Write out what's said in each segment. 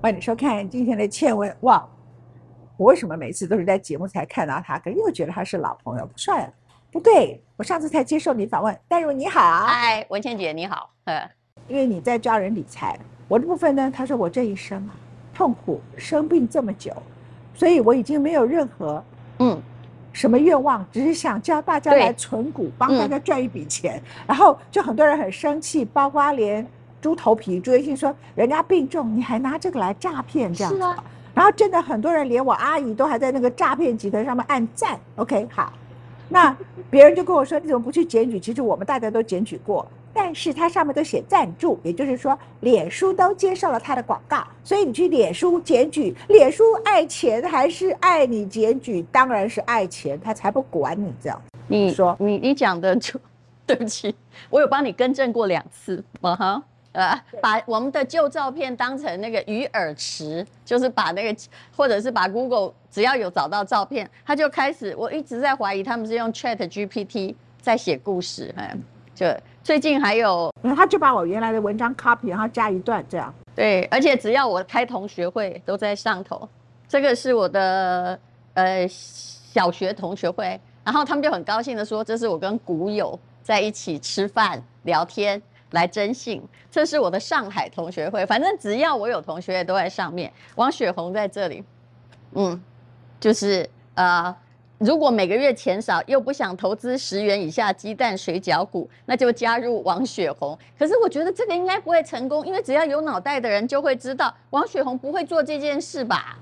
欢迎收看今天的倩文。哇，我为什么每次都是在节目才看到他，可是又觉得他是老朋友？不帅啊？不对，我上次才接受你访问。戴如你好，嗨，文倩姐你好。呃，因为你在教人理财，我的部分呢，他说我这一生啊，痛苦生病这么久，所以我已经没有任何嗯什么愿望，只是想教大家来存股，帮大家赚一笔钱。然后就很多人很生气，包括连。猪头皮，朱元信说：“人家病重，你还拿这个来诈骗，这样子。”然后真的很多人，连我阿姨都还在那个诈骗集团上面按赞。OK，好，那别人就跟我说：“你怎么不去检举？”其实我们大家都检举过，但是它上面都写赞助，也就是说，脸书都接受了他的广告，所以你去脸书检举，脸书爱钱还是爱你检举？当然是爱钱，他才不管你这样。你说你你讲的就 对不起，我有帮你更正过两次，嘛哈。呃，把我们的旧照片当成那个鱼饵池，就是把那个，或者是把 Google 只要有找到照片，他就开始。我一直在怀疑他们是用 Chat GPT 在写故事，哎，就最近还有，他就把我原来的文章 copy，然后加一段这样。对，而且只要我开同学会都在上头。这个是我的呃小学同学会，然后他们就很高兴的说，这是我跟古友在一起吃饭聊天。来征信，这是我的上海同学会。反正只要我有同学都在上面。王雪红在这里，嗯，就是呃，如果每个月钱少又不想投资十元以下鸡蛋水饺股，那就加入王雪红。可是我觉得这个应该不会成功，因为只要有脑袋的人就会知道王雪红不会做这件事吧。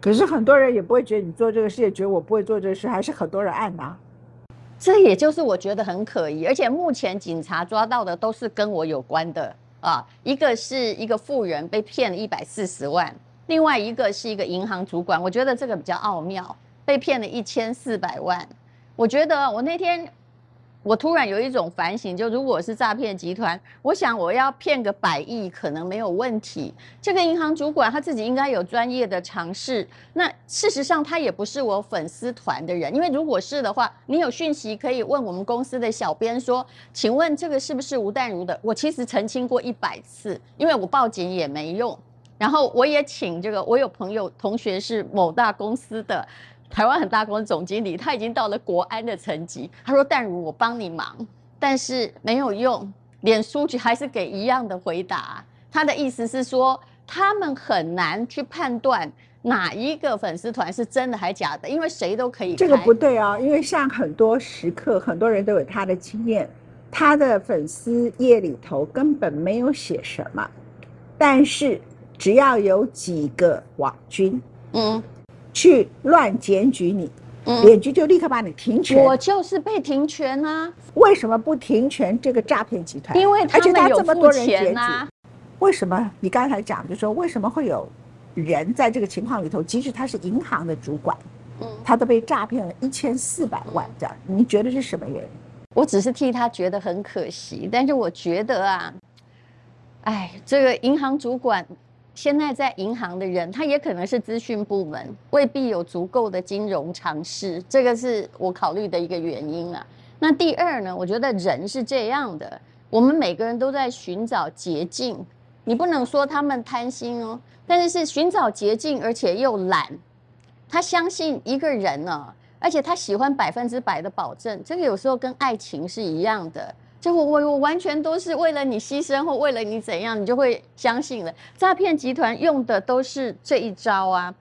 可是很多人也不会觉得你做这个事，也觉得我不会做这个事，还是很多人按呐。这也就是我觉得很可疑，而且目前警察抓到的都是跟我有关的啊，一个是一个富人被骗了一百四十万，另外一个是一个银行主管，我觉得这个比较奥妙，被骗了一千四百万，我觉得我那天。我突然有一种反省，就如果是诈骗集团，我想我要骗个百亿可能没有问题。这个银行主管他自己应该有专业的尝试。那事实上他也不是我粉丝团的人，因为如果是的话，你有讯息可以问我们公司的小编说，请问这个是不是吴淡如的？我其实澄清过一百次，因为我报警也没用。然后我也请这个，我有朋友同学是某大公司的。台湾很大公司总经理，他已经到了国安的层级。他说：“淡如，我帮你忙，但是没有用，脸书局还是给一样的回答。他的意思是说，他们很难去判断哪一个粉丝团是真的还假的，因为谁都可以。这个不对啊，因为像很多时刻，很多人都有他的经验，他的粉丝页里头根本没有写什么，但是只要有几个网军，嗯。”去乱检举你，脸局就立刻把你停权。我就是被停权啊！为什么不停权这个诈骗集团？因为他们有付钱啊。为什么？你刚才讲就说为什么会有人在这个情况里头，即使他是银行的主管，嗯，他都被诈骗了一千四百万这样？你觉得是什么原因？我只是替他觉得很可惜，但是我觉得啊，哎，这个银行主管。现在在银行的人，他也可能是资讯部门，未必有足够的金融常识，这个是我考虑的一个原因啊。那第二呢，我觉得人是这样的，我们每个人都在寻找捷径，你不能说他们贪心哦，但是是寻找捷径，而且又懒。他相信一个人呢，而且他喜欢百分之百的保证，这个有时候跟爱情是一样的。就我我我完全都是为了你牺牲或为了你怎样，你就会相信了。诈骗集团用的都是这一招啊！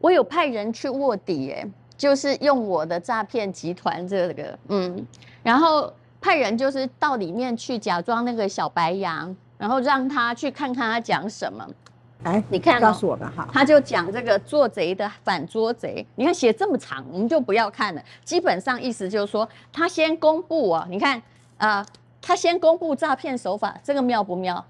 我有派人去卧底，哎，就是用我的诈骗集团这个，嗯，然后派人就是到里面去假装那个小白羊，然后让他去看看他讲什么。哎，你看，告诉我们哈，他就讲这个做贼的反捉贼。你看写这么长，我们就不要看了。基本上意思就是说，他先公布啊，你看啊。他先公布诈骗手法，这个妙不妙？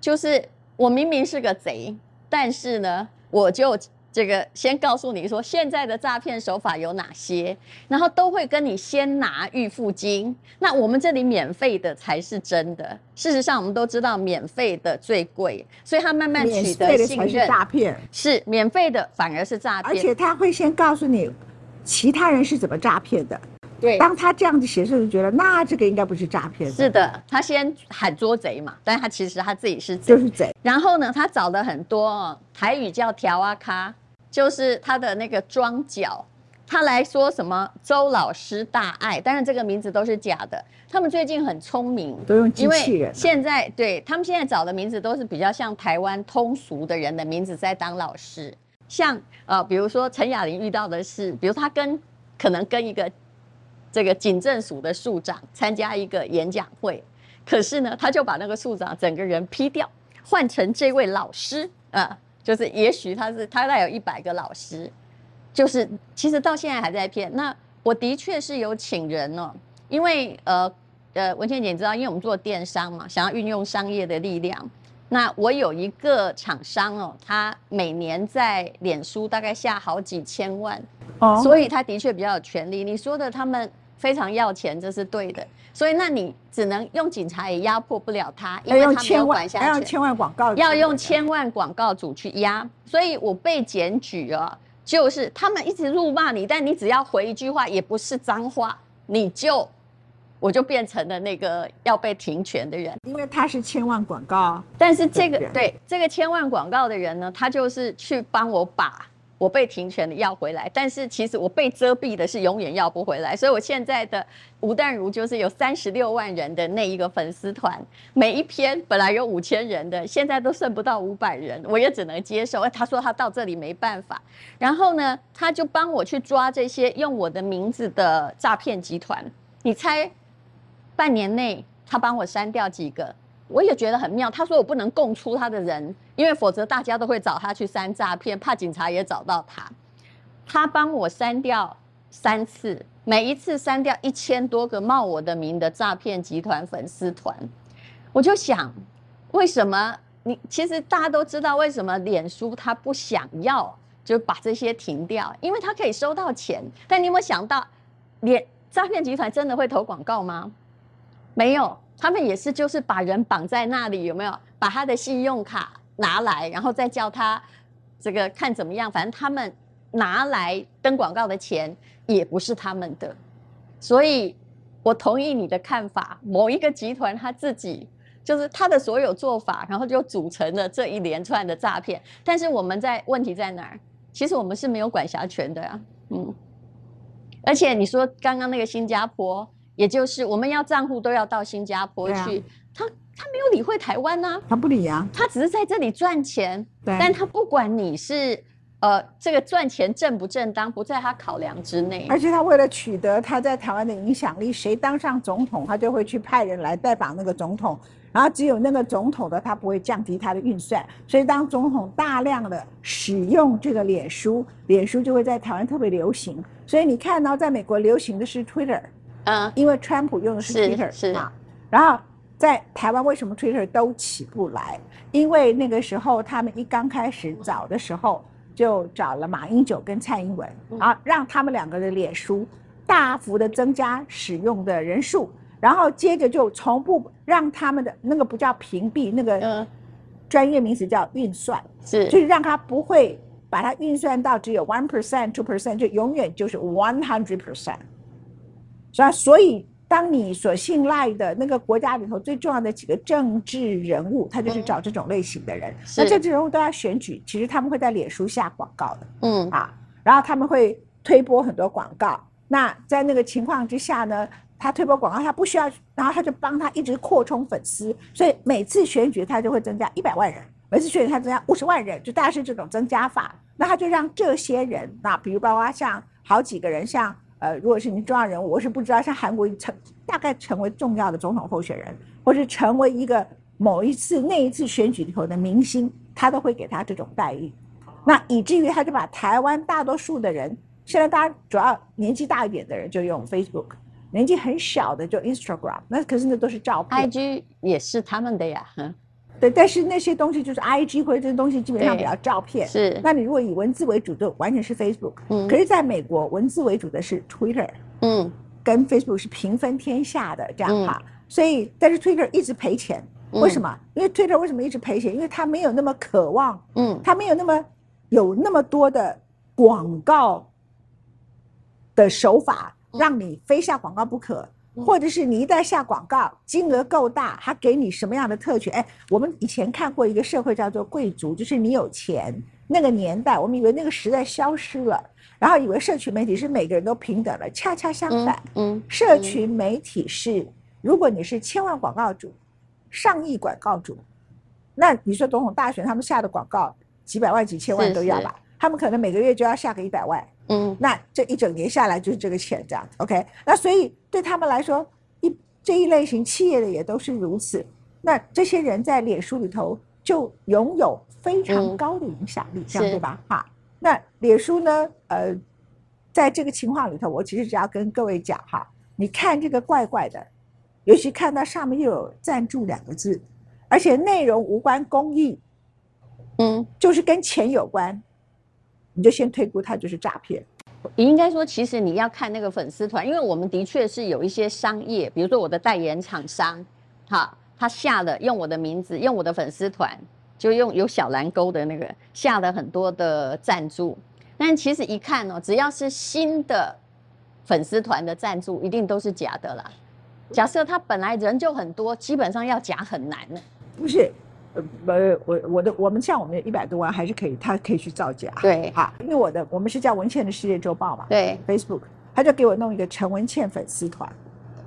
就是我明明是个贼，但是呢，我就这个先告诉你说，现在的诈骗手法有哪些，然后都会跟你先拿预付金。那我们这里免费的才是真的。事实上，我们都知道免费的最贵，所以他慢慢取得信任。诈骗是免费的，反而是诈骗。而且他会先告诉你，其他人是怎么诈骗的。对，当他这样子写的时候，就觉得那这个应该不是诈骗。是的，他先喊捉贼嘛，但是他其实他自己是就是贼。然后呢，他找了很多台语叫调啊咖，就是他的那个庄脚，他来说什么周老师大爱，但是这个名字都是假的。他们最近很聪明，都用机器人。现在对他们现在找的名字都是比较像台湾通俗的人的名字在当老师，像呃，比如说陈雅玲遇到的是，比如他跟可能跟一个这个警政署的署长参加一个演讲会，可是呢，他就把那个署长整个人批掉，换成这位老师啊，就是也许他是他概有一百个老师，就是其实到现在还在骗。那我的确是有请人哦。因为呃呃，文倩姐你知道，因为我们做电商嘛，想要运用商业的力量。那我有一个厂商哦，他每年在脸书大概下好几千万，哦，所以他的确比较有权利。你说的他们非常要钱，这是对的。所以那你只能用警察也压迫不了他，因为他没有管辖权。要用千万广告，要用千万广告主去压。所以我被检举啊，就是他们一直辱骂你，但你只要回一句话，也不是脏话，你就。我就变成了那个要被停权的人，因为他是千万广告。但是这个对这个千万广告的人呢，他就是去帮我把我被停权的要回来。但是其实我被遮蔽的是永远要不回来。所以我现在的吴淡如就是有三十六万人的那一个粉丝团，每一篇本来有五千人的，现在都剩不到五百人，我也只能接受。他说他到这里没办法，然后呢，他就帮我去抓这些用我的名字的诈骗集团。你猜？半年内，他帮我删掉几个，我也觉得很妙。他说我不能供出他的人，因为否则大家都会找他去删诈骗，怕警察也找到他。他帮我删掉三次，每一次删掉一千多个冒我的名的诈骗集团粉丝团。我就想，为什么你其实大家都知道为什么脸书他不想要就把这些停掉，因为他可以收到钱。但你有没有想到，脸诈骗集团真的会投广告吗？没有，他们也是，就是把人绑在那里，有没有？把他的信用卡拿来，然后再叫他这个看怎么样。反正他们拿来登广告的钱也不是他们的，所以我同意你的看法。某一个集团他自己就是他的所有做法，然后就组成了这一连串的诈骗。但是我们在问题在哪儿？其实我们是没有管辖权的呀，嗯。而且你说刚刚那个新加坡。也就是我们要账户都要到新加坡去，他他没有理会台湾啊，他不理啊，他只是在这里赚钱，但他不管你是呃这个赚钱正不正当，不在他考量之内。而且他为了取得他在台湾的影响力，谁当上总统，他就会去派人来代访那个总统，然后只有那个总统的他不会降低他的预算，所以当总统大量的使用这个脸书，脸书就会在台湾特别流行。所以你看到在美国流行的是 Twitter。嗯，因为川普用的是 Twitter 是。嘛，然后在台湾为什么 Twitter 都起不来？因为那个时候他们一刚开始找的时候，就找了马英九跟蔡英文，啊，让他们两个的脸书大幅的增加使用的人数，然后接着就从不让他们的那个不叫屏蔽，那个专业名词叫运算，是。就是让他不会把它运算到只有 one percent two percent，就永远就是 one hundred percent。是吧？所以，当你所信赖的那个国家里头最重要的几个政治人物，他就是找这种类型的人。那政治人物都要选举，其实他们会在脸书下广告的。嗯啊，然后他们会推播很多广告。那在那个情况之下呢，他推播广告，他不需要，然后他就帮他一直扩充粉丝。所以每次选举他就会增加一百万人，每次选举他增加五十万人，就大概是这种增加法。那他就让这些人，那比如包括像好几个人，像。呃，如果是你重要人物，我是不知道，像韩国成大概成为重要的总统候选人，或是成为一个某一次那一次选举里头的明星，他都会给他这种待遇。那以至于他就把台湾大多数的人，现在大家主要年纪大一点的人就用 Facebook，年纪很小的就 Instagram，那可是那都是照片，IG 也是他们的呀。对，但是那些东西就是 I G 或者这些东西基本上比较照片。是。那你如果以文字为主，就完全是 Facebook。嗯。可是，在美国，文字为主的是 Twitter。嗯。跟 Facebook 是平分天下的这样哈。所以，但是 Twitter 一直赔钱。为什么？因为 Twitter 为什么一直赔钱？因为它没有那么渴望。嗯。它没有那么有那么多的广告的手法让你非下广告不可，或者是你一旦下广告，金额够大，他给你什么样的特权？哎，我们以前看过一个社会叫做贵族，就是你有钱那个年代，我们以为那个时代消失了，然后以为社群媒体是每个人都平等了，恰恰相反，嗯，社群媒体是如果你是千万广告主、上亿广告主，那你说总统大选他们下的广告几百万、几千万都要吧？他们可能每个月就要下个一百万，嗯，那这一整年下来就是这个钱这样子，OK？那所以对他们来说，一这一类型企业的也都是如此。那这些人在脸书里头就拥有非常高的影响力，这样对吧？哈，那脸书呢？呃，在这个情况里头，我其实只要跟各位讲哈，你看这个怪怪的，尤其看到上面又有赞助两个字，而且内容无关公益，嗯，就是跟钱有关。你就先推估他就是诈骗。应该说，其实你要看那个粉丝团，因为我们的确是有一些商业，比如说我的代言厂商，哈，他下了用我的名字，用我的粉丝团，就用有小蓝勾的那个下了很多的赞助。但其实一看哦，只要是新的粉丝团的赞助，一定都是假的啦。假设他本来人就很多，基本上要假很难呢。不是。呃，我我的我们像我们一百多万还是可以，他可以去造假。对，哈，因为我的我们是叫文倩的世界周报嘛。对，Facebook，他就给我弄一个陈文倩粉丝团。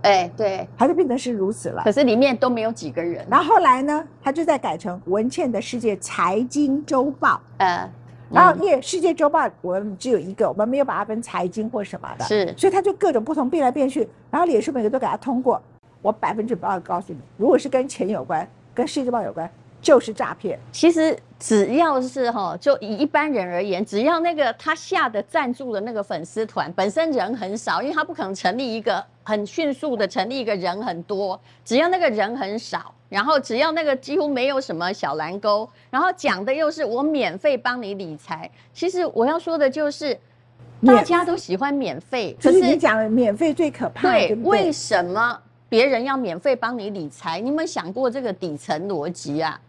哎，对，他就变成是如此了。可是里面都没有几个人。然后后来呢，他就在改成文倩的世界财经周报。呃，然后因为世界周报我们只有一个，我们没有把它分财经或什么的。是，所以他就各种不同变来变去。然后脸书每个都给他通过，我百分之百告诉你，如果是跟钱有关，跟世界周报有关。就是诈骗。其实只要是哈，就以一般人而言，只要那个他下的赞助的那个粉丝团本身人很少，因为他不可能成立一个很迅速的成立一个人很多。只要那个人很少，然后只要那个几乎没有什么小蓝勾，然后讲的又是我免费帮你理财。其实我要说的就是，大家都喜欢免费。可是你讲免费最可怕。对，为什么别人要免费帮你理财？你有没有想过这个底层逻辑啊？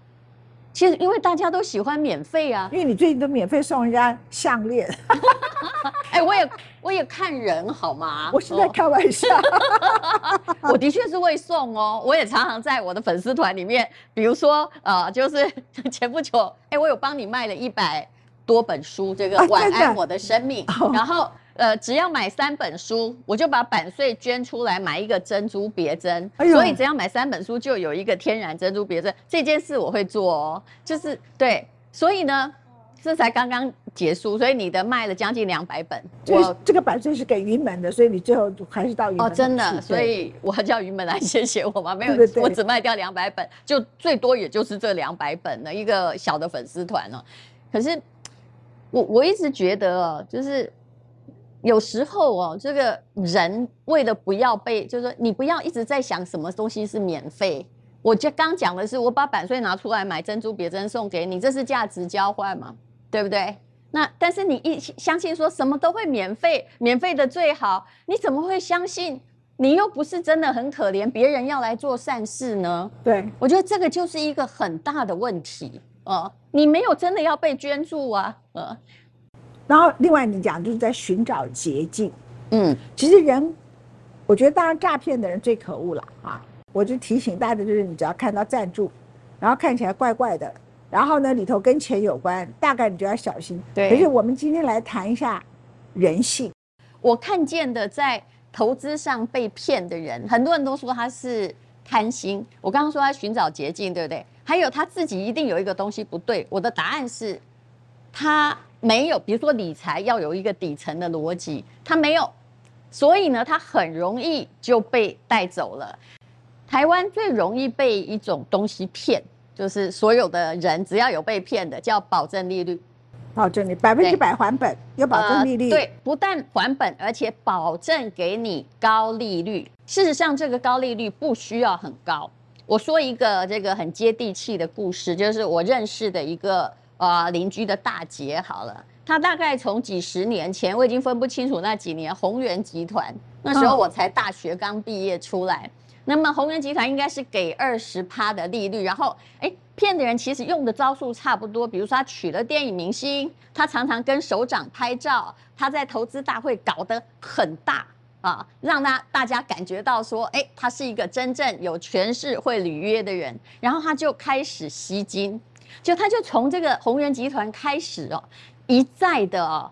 其实，因为大家都喜欢免费啊，因为你最近都免费送人家项链。哎，我也我也看人好吗？我是在开玩笑。我的确是会送哦，我也常常在我的粉丝团里面，比如说呃，就是前不久，哎，我有帮你卖了一百多本书，这个《晚安我的生命》，然后。呃，只要买三本书，我就把版税捐出来买一个珍珠别针。所以只要买三本书，就有一个天然珍珠别针。这件事我会做哦，就是对。所以呢，这才刚刚结束，所以你的卖了将近两百本。我这个版税是给云门的，所以你最后还是到云门。哦，真的，所以我叫云门来谢谢我吗？没有，我只卖掉两百本，就最多也就是这两百本的一个小的粉丝团了。可是我我一直觉得哦，就是。有时候哦，这个人为了不要被，就是说你不要一直在想什么东西是免费。我就刚讲的是，我把版税拿出来买珍珠别针送给你，这是价值交换嘛，对不对？那但是你一相信说什么都会免费，免费的最好，你怎么会相信？你又不是真的很可怜，别人要来做善事呢？对，我觉得这个就是一个很大的问题呃！你没有真的要被捐助啊，呃。然后，另外你讲就是在寻找捷径，嗯，其实人，我觉得当然诈骗的人最可恶了啊！我就提醒大家，就是你只要看到赞助，然后看起来怪怪的，然后呢里头跟钱有关，大概你就要小心。对。可是我们今天来谈一下人性。我看见的在投资上被骗的人，很多人都说他是贪心。我刚刚说他寻找捷径，对不对？还有他自己一定有一个东西不对。我的答案是，他。没有，比如说理财要有一个底层的逻辑，他没有，所以呢，他很容易就被带走了。台湾最容易被一种东西骗，就是所有的人只要有被骗的，叫保证利率。保证你百分之百还本，有保证利率。对，不但还本，而且保证给你高利率。事实上，这个高利率不需要很高。我说一个这个很接地气的故事，就是我认识的一个。啊，邻居的大姐好了，他大概从几十年前，我已经分不清楚那几年。宏源集团那时候我才大学刚毕业出来，那么宏源集团应该是给二十趴的利率，然后哎骗的人其实用的招数差不多，比如说他娶了电影明星，他常常跟首长拍照，他在投资大会搞得很大，啊，让他大家感觉到说，哎，他是一个真正有权势、会履约的人。然后他就开始吸金，就他就从这个宏源集团开始哦，一再的哦，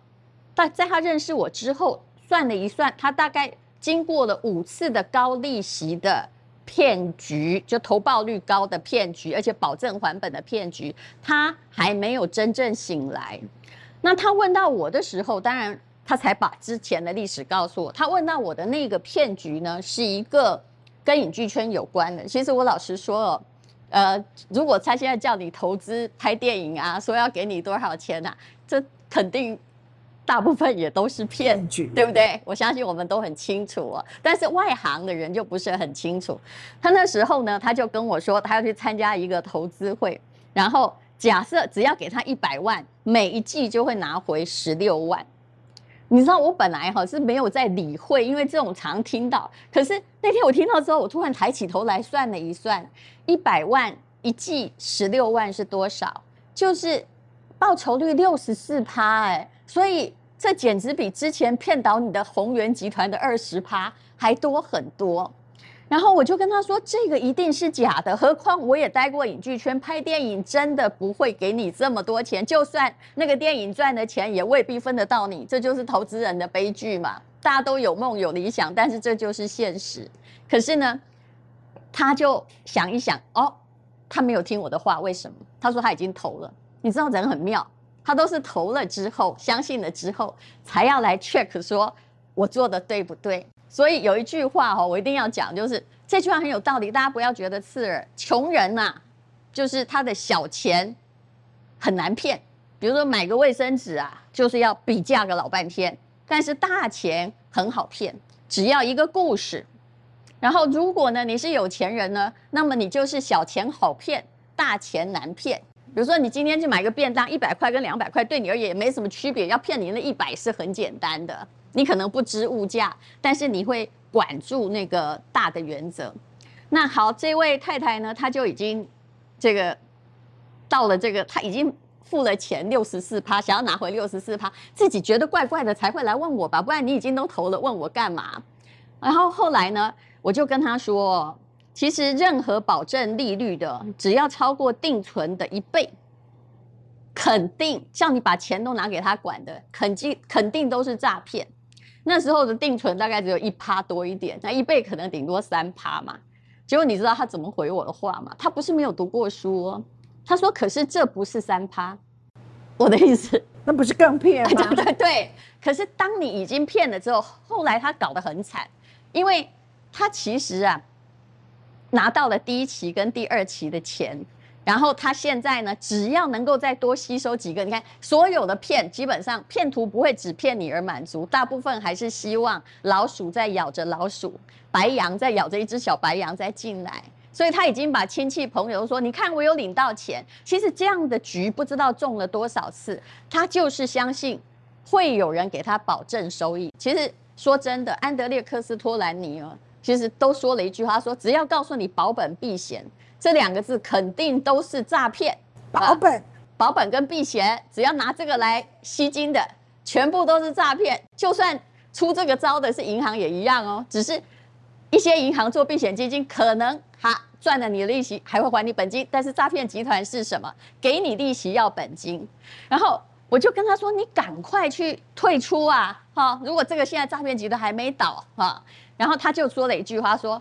在在他认识我之后，算了一算，他大概经过了五次的高利息的骗局，就投报率高的骗局，而且保证还本的骗局，他还没有真正醒来。那他问到我的时候，当然。他才把之前的历史告诉我。他问到我的那个骗局呢，是一个跟影剧圈有关的。其实我老实说哦，呃，如果他现在叫你投资拍电影啊，说要给你多少钱啊，这肯定大部分也都是骗局，对不对？我相信我们都很清楚哦。但是外行的人就不是很清楚。他那时候呢，他就跟我说，他要去参加一个投资会，然后假设只要给他一百万，每一季就会拿回十六万。你知道我本来哈是没有在理会，因为这种常听到。可是那天我听到之后，我突然抬起头来算了一算，一百万一季十六万是多少？就是报酬率六十四趴哎，所以这简直比之前骗倒你的宏源集团的二十趴还多很多。然后我就跟他说：“这个一定是假的，何况我也待过影剧圈，拍电影真的不会给你这么多钱。就算那个电影赚的钱，也未必分得到你。这就是投资人的悲剧嘛。大家都有梦有理想，但是这就是现实。可是呢，他就想一想，哦，他没有听我的话，为什么？他说他已经投了。你知道人很妙，他都是投了之后，相信了之后，才要来 check 说我做的对不对。”所以有一句话哈，我一定要讲，就是这句话很有道理，大家不要觉得刺耳。穷人呐，就是他的小钱很难骗，比如说买个卫生纸啊，就是要比价个老半天。但是大钱很好骗，只要一个故事。然后如果呢你是有钱人呢，那么你就是小钱好骗，大钱难骗。比如说你今天去买个便当，一百块跟两百块对你而言也没什么区别，要骗你那一百是很简单的。你可能不知物价，但是你会管住那个大的原则。那好，这位太太呢，她就已经这个到了这个，她已经付了钱六十四趴，想要拿回六十四趴，自己觉得怪怪的才会来问我吧，不然你已经都投了，问我干嘛？然后后来呢，我就跟她说，其实任何保证利率的，只要超过定存的一倍。肯定像你把钱都拿给他管的，肯定肯定都是诈骗。那时候的定存大概只有一趴多一点，那一倍可能顶多三趴嘛。结果你知道他怎么回我的话吗？他不是没有读过书，哦，他说：“可是这不是三趴。”我的意思，那不是更骗吗？对对对。可是当你已经骗了之后，后来他搞得很惨，因为他其实啊拿到了第一期跟第二期的钱。然后他现在呢，只要能够再多吸收几个，你看所有的骗，基本上骗徒不会只骗你而满足，大部分还是希望老鼠在咬着老鼠，白羊在咬着一只小白羊再进来，所以他已经把亲戚朋友说，你看我有领到钱，其实这样的局不知道中了多少次，他就是相信会有人给他保证收益。其实说真的，安德烈克斯托兰尼哦，其实都说了一句话，说只要告诉你保本避险。这两个字肯定都是诈骗，保本、保本跟避险，只要拿这个来吸金的，全部都是诈骗。就算出这个招的是银行也一样哦，只是一些银行做避险基金，可能哈赚了你的利息，还会还你本金。但是诈骗集团是什么？给你利息要本金。然后我就跟他说：“你赶快去退出啊！哈，如果这个现在诈骗集团还没倒哈。”然后他就说了一句话说：“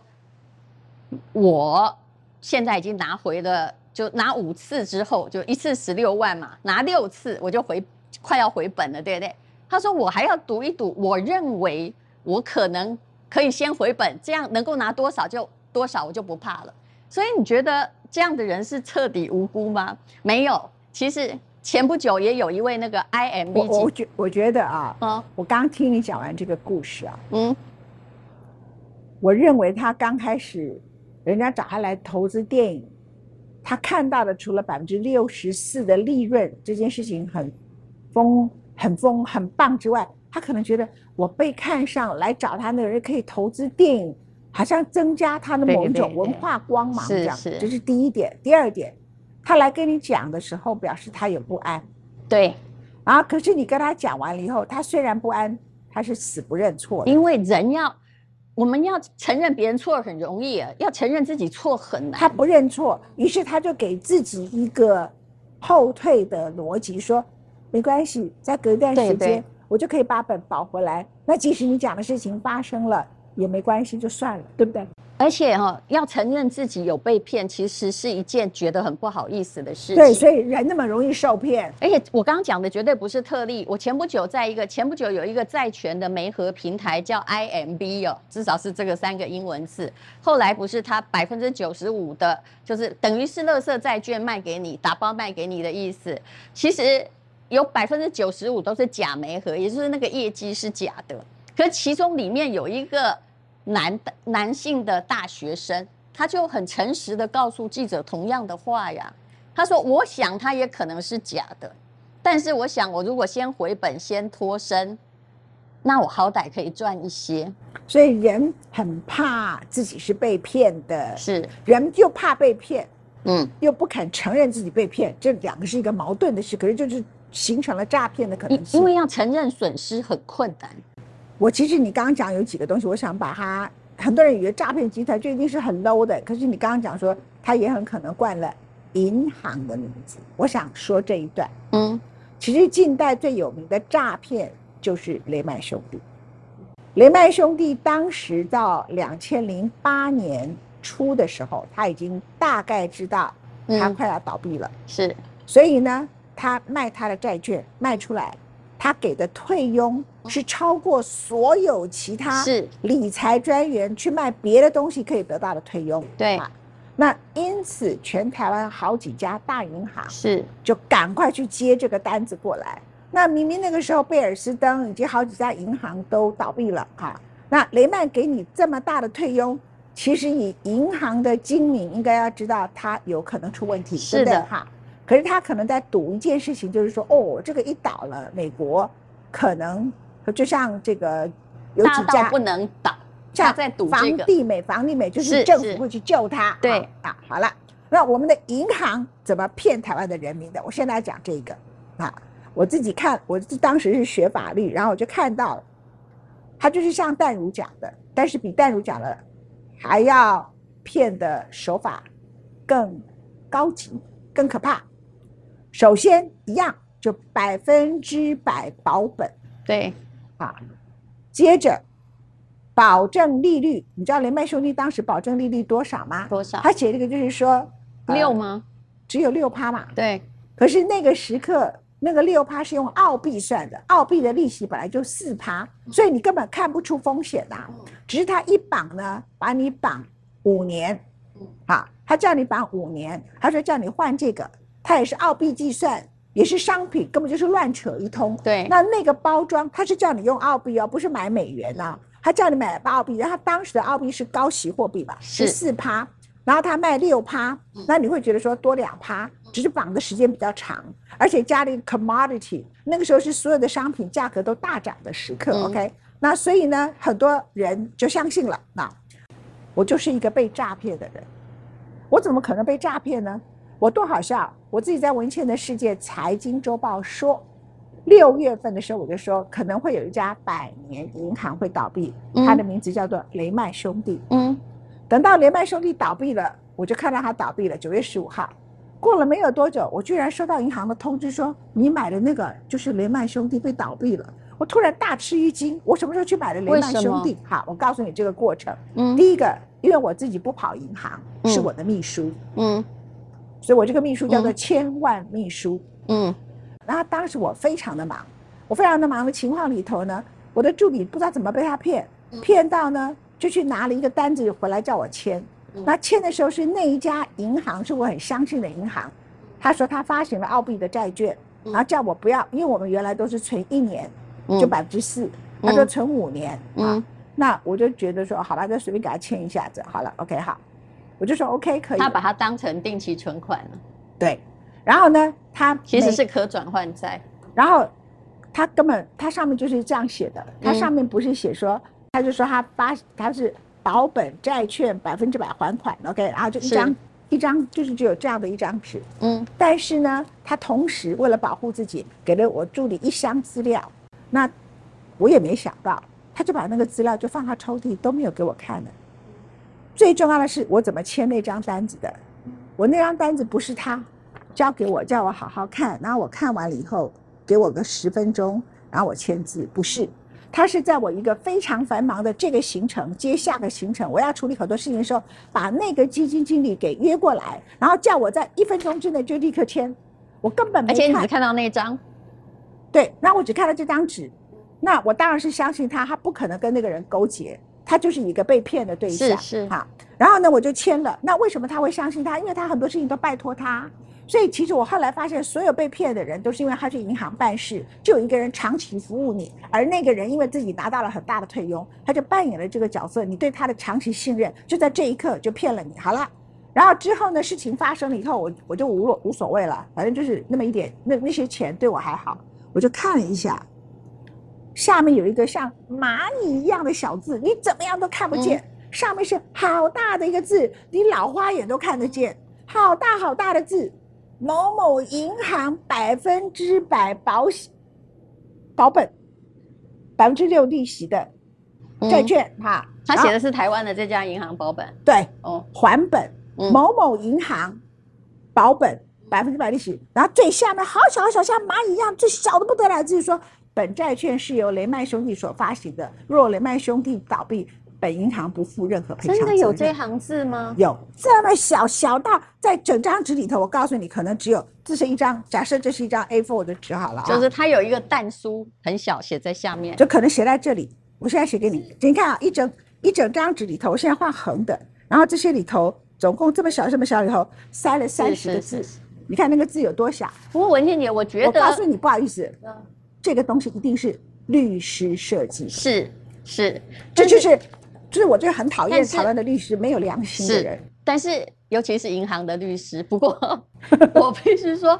我。”现在已经拿回了，就拿五次之后，就一次十六万嘛，拿六次我就回，快要回本了，对不对？他说我还要赌一赌，我认为我可能可以先回本，这样能够拿多少就多少，我就不怕了。所以你觉得这样的人是彻底无辜吗？没有，其实前不久也有一位那个 IMB，我我觉我觉得啊，嗯，我刚听你讲完这个故事啊，嗯，我认为他刚开始。人家找他来投资电影，他看到的除了百分之六十四的利润这件事情很疯、很疯、很棒之外，他可能觉得我被看上来找他那个人可以投资电影，好像增加他的某种文化光芒这样。这是第一点。第二点，他来跟你讲的时候，表示他有不安。对。然后，可是你跟他讲完了以后，他虽然不安，他是死不认错。因为人要，我们要承认别人错很容易，要承认自己错很难。他不认错，于是他就给自己一个后退的逻辑，说没关系，再隔一段时间，我就可以把本保回来。那即使你讲的事情发生了。也没关系，就算了，对不对？而且哈，要承认自己有被骗，其实是一件觉得很不好意思的事情。对，所以人那么容易受骗。而且我刚刚讲的绝对不是特例。我前不久在一个前不久有一个债权的媒合平台叫 IMB 哦，至少是这个三个英文字。后来不是他百分之九十五的，就是等于是垃圾债券卖给你，打包卖给你的意思。其实有百分之九十五都是假媒合，也就是那个业绩是假的。可其中里面有一个。男的男性的大学生，他就很诚实的告诉记者同样的话呀。他说：“我想他也可能是假的，但是我想我如果先回本先脱身，那我好歹可以赚一些。所以人很怕自己是被骗的，是人又怕被骗，嗯，又不肯承认自己被骗，这两个是一个矛盾的事，可是就是形成了诈骗的可能性。因为要承认损失很困难。”我其实你刚刚讲有几个东西，我想把它，很多人以为诈骗集团就一定是很 low 的，可是你刚刚讲说他也很可能冠了银行的名字。我想说这一段，嗯，其实近代最有名的诈骗就是雷曼兄弟。雷曼兄弟当时到两千零八年初的时候，他已经大概知道他快要倒闭了，是，所以呢，他卖他的债券卖出来。他给的退佣是超过所有其他是。理财专员去卖别的东西可以得到的退佣。对，那因此全台湾好几家大银行是。就赶快去接这个单子过来。那明明那个时候贝尔斯登以及好几家银行都倒闭了哈，那雷曼给你这么大的退佣，其实以银行的精明应该要知道它有可能出问题，是的。哈。可是他可能在赌一件事情，就是说，哦，这个一倒了，美国可能就像这个有几家不能倒，像在赌房地美，房地美就是政府会去救他。对啊，好了，那我们的银行怎么骗台湾的人民的？我现在讲这个啊，我自己看，我当时是学法律，然后我就看到了，他就是像淡如讲的，但是比淡如讲的还要骗的手法更高级、更可怕。首先一样，就百分之百保本，对，啊，接着保证利率，你知道雷曼兄弟当时保证利率多少吗？多少？他写这个就是说六吗？只有六趴嘛。对。可是那个时刻，那个六趴是用澳币算的，澳币的利息本来就四趴，所以你根本看不出风险呐。只是他一绑呢，把你绑五年，啊，他叫你绑五年，他说叫你换这个。它也是澳币计算，也是商品，根本就是乱扯一通。对，那那个包装，他是叫你用澳币哦，不是买美元呐，他叫你买澳币。然后当时的澳币是高息货币吧，是四趴，然后他卖六趴，那你会觉得说多两趴，只是绑的时间比较长，而且加了一个 commodity，那个时候是所有的商品价格都大涨的时刻。OK，那所以呢，很多人就相信了。那我就是一个被诈骗的人，我怎么可能被诈骗呢？我多好笑！我自己在文茜的世界财经周报说，六月份的时候我就说可能会有一家百年银行会倒闭，它的名字叫做雷曼兄弟。嗯，等到雷曼兄弟倒闭了，我就看到它倒闭了。九月十五号，过了没有多久，我居然收到银行的通知说，你买的那个就是雷曼兄弟被倒闭了。我突然大吃一惊，我什么时候去买的雷曼兄弟？好，我告诉你这个过程。嗯，第一个，因为我自己不跑银行，是我的秘书。嗯。所以我这个秘书叫做千万秘书，嗯，然后当时我非常的忙，我非常的忙的情况里头呢，我的助理不知道怎么被他骗，骗到呢就去拿了一个单子回来叫我签，那签的时候是那一家银行是我很相信的银行，他说他发行了澳币的债券，然后叫我不要，因为我们原来都是存一年就百分之四，他说存五年啊，那我就觉得说好吧，就随便给他签一下子，好了，OK 好。我就说 OK 可以，他把它当成定期存款了。对，然后呢，他其实是可转换债。然后他根本他上面就是这样写的，他上面不是写说，他就说他发他是保本债券百分之百还款，OK，然后就一张一张就是只有这样的一张纸。嗯。但是呢，他同时为了保护自己，给了我助理一箱资料。那我也没想到，他就把那个资料就放他抽屉，都没有给我看的。最重要的是，我怎么签那张单子的？我那张单子不是他交给我，叫我好好看，然后我看完了以后，给我个十分钟，然后我签字，不是。他是在我一个非常繁忙的这个行程接下个行程，我要处理很多事情的时候，把那个基金经理给约过来，然后叫我在一分钟之内就立刻签。我根本没看，而且你只看到那张，对，那我只看到这张纸，那我当然是相信他，他不可能跟那个人勾结，他就是一个被骗的对象，是是哈。然后呢，我就签了。那为什么他会相信他？因为他很多事情都拜托他。所以其实我后来发现，所有被骗的人都是因为他去银行办事，就有一个人长期服务你，而那个人因为自己拿到了很大的退佣，他就扮演了这个角色。你对他的长期信任，就在这一刻就骗了你。好了，然后之后呢，事情发生了以后，我我就无无所谓了，反正就是那么一点，那那些钱对我还好。我就看了一下，下面有一个像蚂蚁一样的小字，你怎么样都看不见，上面是好大的一个字，你老花眼都看得见，好大好大的字。某某银行百分之百保险保本，百分之六利息的债券哈，他写的是台湾的这家银行保本，对，哦，还本某某银行保本百分之百利息，然后最下面好小好小，像蚂蚁一样，最小的不得了，就是说本债券是由雷曼兄弟所发行的，若雷曼兄弟倒闭。本银行不负任何赔偿真的有这行字吗？有这么小小到在整张纸里头，我告诉你，可能只有这是一张。假设这是一张 A4 的纸好了，就是它有一个淡书，很小，写在下面，就可能写在这里。我现在写给你，你看啊，一整一整张纸里头，我现在画横的，然后这些里头总共这么小这么小里头塞了三十个字，你看那个字有多小？不过文倩姐，我觉得我告诉你，不好意思，这个东西一定是律师设计，是是，这就是。就是我就很讨厌台湾的律师没有良心的人，但是尤其是银行的律师。不过 我必须说，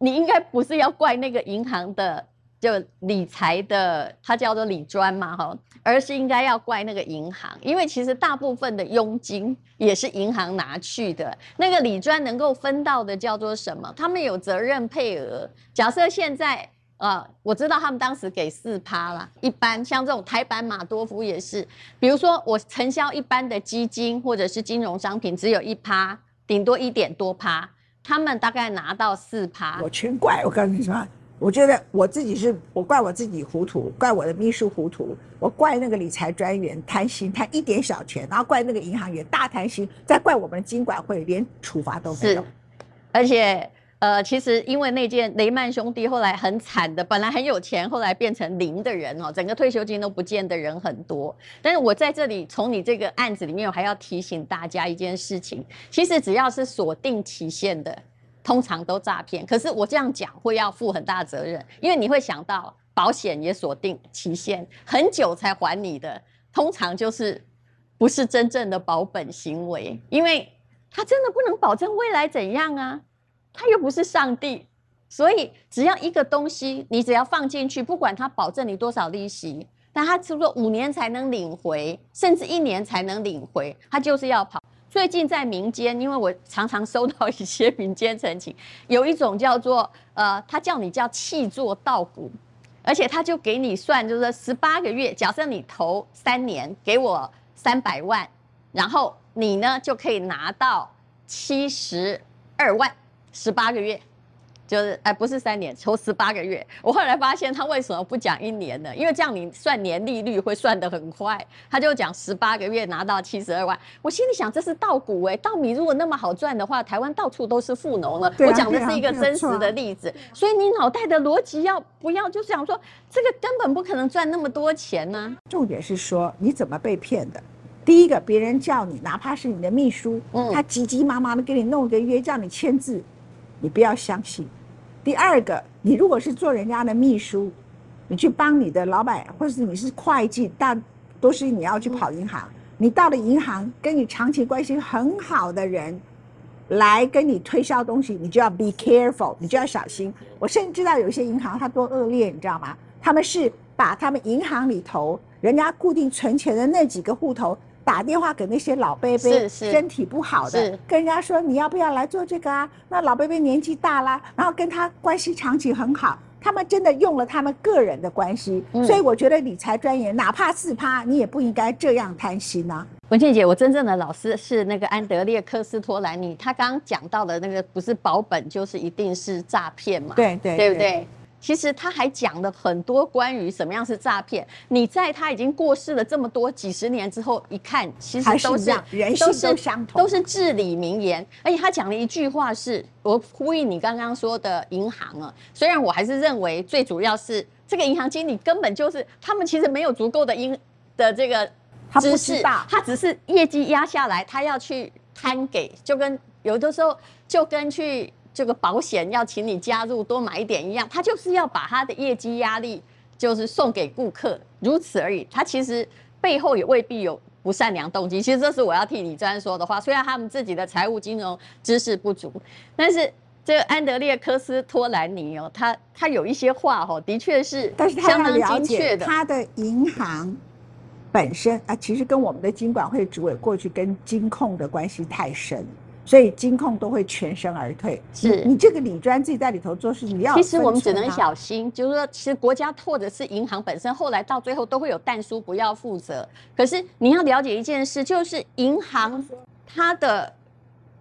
你应该不是要怪那个银行的，就理财的，它叫做理专嘛，哈，而是应该要怪那个银行，因为其实大部分的佣金也是银行拿去的。那个理专能够分到的叫做什么？他们有责任配额。假设现在。啊，我知道他们当时给四趴啦。一般像这种台版马多夫也是，比如说我承销一般的基金或者是金融商品，只有一趴，顶多一点多趴，他们大概拿到四趴。我全怪我告诉你说？我觉得我自己是我怪我自己糊涂，怪我的秘书糊涂，我怪那个理财专员贪心，贪一点小钱，然后怪那个银行员大贪心，再怪我们金管会连处罚都没有，而且。呃，其实因为那件雷曼兄弟后来很惨的，本来很有钱，后来变成零的人哦，整个退休金都不见的人很多。但是我在这里从你这个案子里面，我还要提醒大家一件事情：，其实只要是锁定期限的，通常都诈骗。可是我这样讲会要负很大责任，因为你会想到保险也锁定期限，很久才还你的，通常就是不是真正的保本行为，因为他真的不能保证未来怎样啊。他又不是上帝，所以只要一个东西，你只要放进去，不管他保证你多少利息，但他是不是五年才能领回，甚至一年才能领回，他就是要跑。最近在民间，因为我常常收到一些民间陈情，有一种叫做呃，他叫你叫弃作稻谷，而且他就给你算，就是十八个月，假设你投三年，给我三百万，然后你呢就可以拿到七十二万。十八个月，就是哎，不是三年，抽十八个月。我后来发现他为什么不讲一年呢？因为这样你算年利率会算得很快。他就讲十八个月拿到七十二万。我心里想，这是稻谷哎，稻米如果那么好赚的话，台湾到处都是富农了。我讲的是一个真实的例子，所以你脑袋的逻辑要不要就是想说，这个根本不可能赚那么多钱呢？重点是说你怎么被骗的？第一个，别人叫你，哪怕是你的秘书，嗯他急急忙忙的给你弄个约，叫你签字。你不要相信。第二个，你如果是做人家的秘书，你去帮你的老板，或者是你是会计，大都是你要去跑银行。你到了银行，跟你长期关系很好的人来跟你推销东西，你就要 be careful，你就要小心。我甚至知道有些银行它多恶劣，你知道吗？他们是把他们银行里头人家固定存钱的那几个户头。打电话给那些老伯伯，身体不好的，跟人家说你要不要来做这个啊？那老伯伯年纪大了，然后跟他关系长期很好，他们真的用了他们个人的关系，所以我觉得理财专员哪怕四趴，你也不应该这样贪心呐。文倩姐，我真正的老师是那个安德烈科斯托兰尼，他刚刚讲到的那个不是保本就是一定是诈骗嘛？对对，对不对？其实他还讲了很多关于什么样是诈骗。你在他已经过世了这么多几十年之后一看，其实都是人性都相同，都是至理名言。而且他讲了一句话，是我呼应你刚刚说的银行啊。虽然我还是认为最主要是这个银行经理根本就是他们其实没有足够的因的这个知识，他只是业绩压下来，他要去摊给，就跟有的时候就跟去。这个保险要请你加入多买一点一样，他就是要把他的业绩压力就是送给顾客，如此而已。他其实背后也未必有不善良动机。其实这是我要替李专说的话。虽然他们自己的财务金融知识不足，但是这个安德烈科斯托兰尼哦，他他有一些话哦，的确是，但是他要了解他的银行本身啊，其实跟我们的金管会主委过去跟金控的关系太深。所以金控都会全身而退。是你这个李专自己在里头做事，你要其实我们只能小心，就是说，其实国家或者是银行本身，后来到最后都会有淡书不要负责。可是你要了解一件事，就是银行它的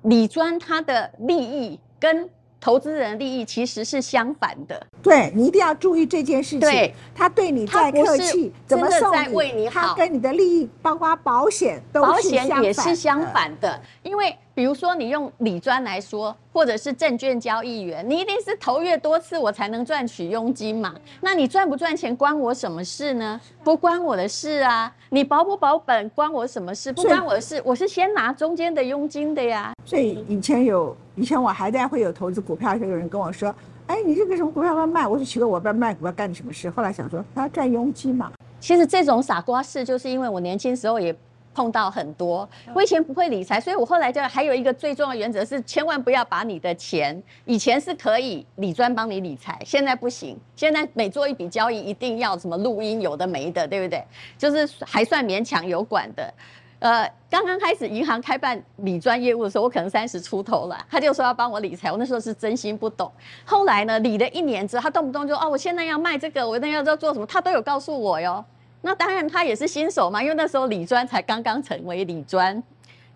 李专它的利益跟。投资人利益其实是相反的，对你一定要注意这件事情。对，他对你再客气，怎么送你？他跟你的利益，包括保险，保险也是相反的。因为比如说你用理专来说，或者是证券交易员，你一定是投越多次，我才能赚取佣金嘛。那你赚不赚钱关我什么事呢？不关我的事啊。你保不保本关我什么事？不关我的事，我是先拿中间的佣金的呀。所以以前有。以前我还在会有投资股票，就有人跟我说：“哎，你这个什么股票要卖？”我说：“奇怪，我不要卖股票干你什么事？”后来想说，他要赚佣金嘛。其实这种傻瓜事，就是因为我年轻时候也碰到很多。我以前不会理财，所以我后来就还有一个最重要的原则是，千万不要把你的钱，以前是可以理专帮你理财，现在不行。现在每做一笔交易，一定要什么录音，有的没的，对不对？就是还算勉强有管的。呃，刚刚开始银行开办理专业务的时候，我可能三十出头了，他就说要帮我理财，我那时候是真心不懂。后来呢，理了一年之后，他动不动就哦，我现在要卖这个，我那要要做什么，他都有告诉我哟。那当然他也是新手嘛，因为那时候理专才刚刚成为理专。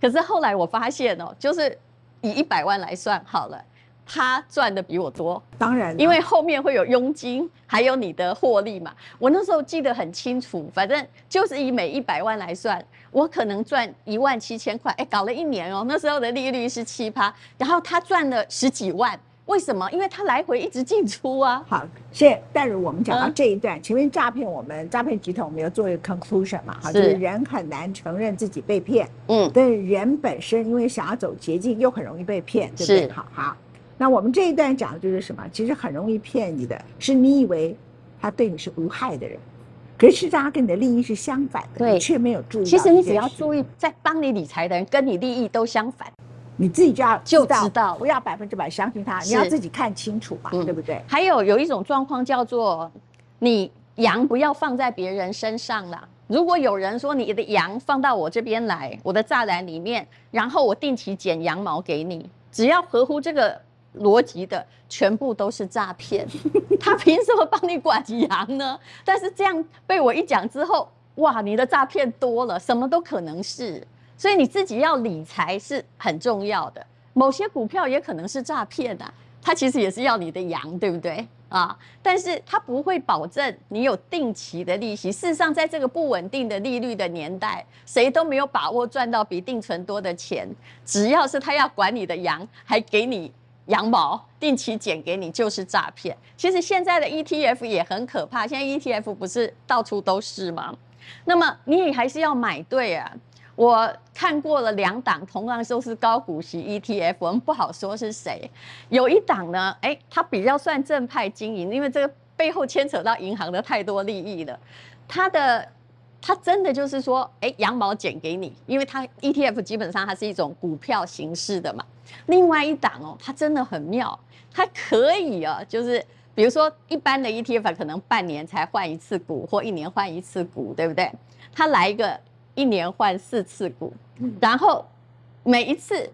可是后来我发现哦，就是以一百万来算好了。他赚的比我多，当然，因为后面会有佣金，还有你的获利嘛。我那时候记得很清楚，反正就是以每一百万来算，我可能赚一万七千块。哎，搞了一年哦，那时候的利率是七趴，然后他赚了十几万，为什么？因为他来回一直进出啊。好，谢谢。但是我们讲到这一段，前面诈骗，我们诈骗集团我们要做一个 conclusion 嘛，哈，就是人很难承认自己被骗，嗯，但是人本身因为想要走捷径，又很容易被骗，对不对？好好。那我们这一段讲的就是什么？其实很容易骗你的，是你以为他对你是无害的人，可是他跟你的利益是相反的，对，却没有注意。其实你只要注意，在帮你理财的人跟你利益都相反，你自己就要就知道，不要百分之百相信他，你要自己看清楚嘛，对不对？还有有一种状况叫做，你羊不要放在别人身上了。如果有人说你的羊放到我这边来，我的栅栏里面，然后我定期剪羊毛给你，只要合乎这个。逻辑的全部都是诈骗，他凭什么帮你管羊呢？但是这样被我一讲之后，哇，你的诈骗多了，什么都可能是，所以你自己要理财是很重要的。某些股票也可能是诈骗的，它其实也是要你的羊，对不对啊？但是它不会保证你有定期的利息。事实上，在这个不稳定的利率的年代，谁都没有把握赚到比定存多的钱。只要是他要管你的羊，还给你。羊毛定期剪给你就是诈骗。其实现在的 ETF 也很可怕，现在 ETF 不是到处都是吗？那么你也还是要买对啊。我看过了两档，同样都是高股息 ETF，我们不好说是谁。有一档呢，哎，它比较算正派经营，因为这个背后牵扯到银行的太多利益了。它的它真的就是说，哎，羊毛剪给你，因为它 ETF 基本上它是一种股票形式的嘛。另外一档哦，它真的很妙，它可以啊，就是比如说一般的 ETF 可能半年才换一次股，或一年换一次股，对不对？它来一个一年换四次股，然后每一次，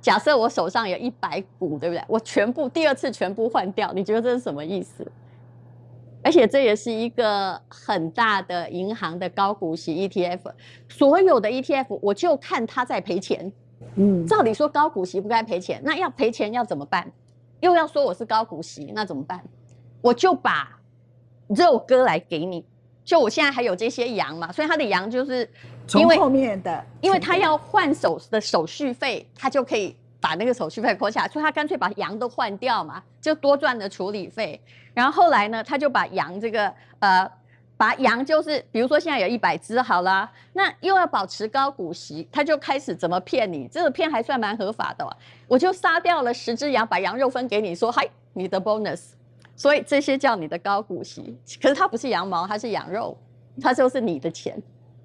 假设我手上有一百股，对不对？我全部第二次全部换掉，你觉得这是什么意思？而且这也是一个很大的银行的高股息 ETF，所有的 ETF 我就看它在赔钱。嗯，照理说高股息不该赔钱，那要赔钱要怎么办？又要说我是高股息，那怎么办？我就把肉割来给你。就我现在还有这些羊嘛，所以它的羊就是因为后面的，因为他要换手的手续费，他就可以把那个手续费扣下，所以他干脆把羊都换掉嘛，就多赚的处理费。然后后来呢，他就把羊这个呃，把羊就是比如说现在有一百只好啦，那又要保持高股息，他就开始怎么骗你？这个骗还算蛮合法的，我就杀掉了十只羊，把羊肉分给你，说嗨，你的 bonus。所以这些叫你的高股息，可是它不是羊毛，它是羊肉，它就是你的钱，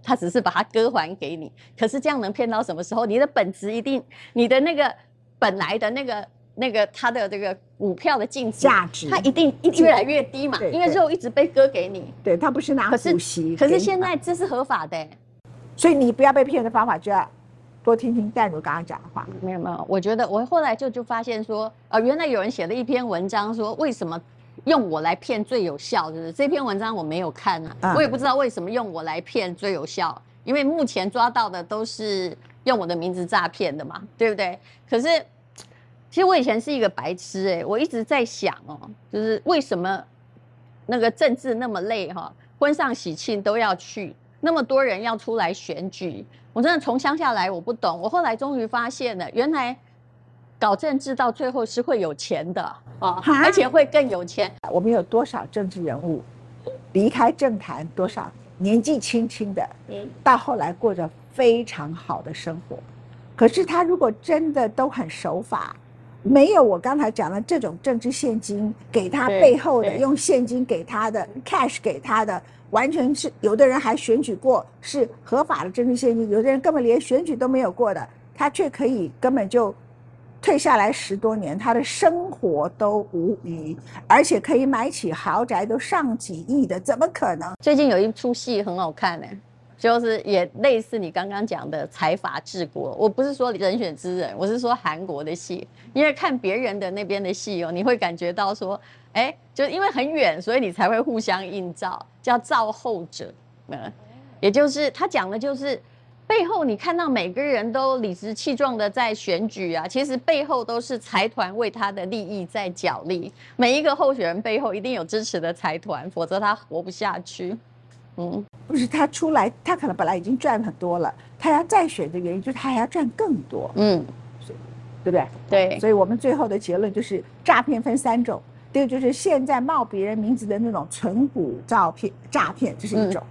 它只是把它割还给你。可是这样能骗到什么时候？你的本值一定，你的那个本来的那个那个它的这个股票的净价值，它一定越来越低嘛，因为肉一直被割给你。对，它不是拿股息。可是现在这是合法的，所以你不要被骗的方法就要。多听听淡如刚刚讲的话，没有没有，我觉得我后来就就发现说，呃，原来有人写了一篇文章说，为什么用我来骗最有效？就是这篇文章我没有看啊，我也不知道为什么用我来骗最有效，因为目前抓到的都是用我的名字诈骗的嘛，对不对？可是其实我以前是一个白痴哎，我一直在想哦，就是为什么那个政治那么累哈，婚丧喜庆都要去。那么多人要出来选举，我真的从乡下来，我不懂。我后来终于发现了，原来搞政治到最后是会有钱的啊，而且会更有钱。我们有多少政治人物离开政坛，多少年纪轻轻的，到后来过着非常好的生活。可是他如果真的都很守法，没有我刚才讲的这种政治现金给他背后的用现金给他的 cash 给他的。完全是有的人还选举过是合法的政治现金，有的人根本连选举都没有过的，他却可以根本就退下来十多年，他的生活都无虞，而且可以买起豪宅都上几亿的，怎么可能？最近有一出戏很好看呢，就是也类似你刚刚讲的财阀治国。我不是说人选之人，我是说韩国的戏，因为看别人的那边的戏哦，你会感觉到说。哎，就因为很远，所以你才会互相映照，叫照后者。嗯，也就是他讲的，就是背后你看到每个人都理直气壮的在选举啊，其实背后都是财团为他的利益在角力。每一个候选人背后一定有支持的财团，否则他活不下去。嗯，不是他出来，他可能本来已经赚很多了，他要再选的原因就是他还要赚更多。嗯，对不对？对。所以我们最后的结论就是，诈骗分三种。第一个就是现在冒别人名字的那种存股照骗诈骗，这是一种；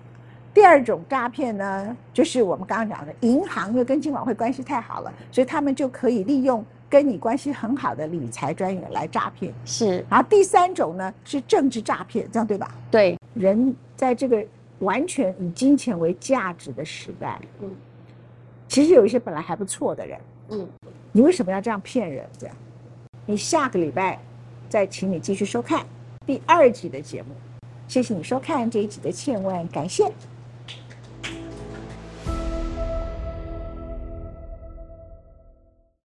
第二种诈骗呢，就是我们刚刚讲的银行，因为跟金管会关系太好了，所以他们就可以利用跟你关系很好的理财专员来诈骗。是。然后第三种呢是政治诈骗，这样对吧？对。人在这个完全以金钱为价值的时代，嗯，其实有一些本来还不错的人，嗯，你为什么要这样骗人？这样，你下个礼拜。再请你继续收看第二集的节目，谢谢你收看这一集的千万感谢。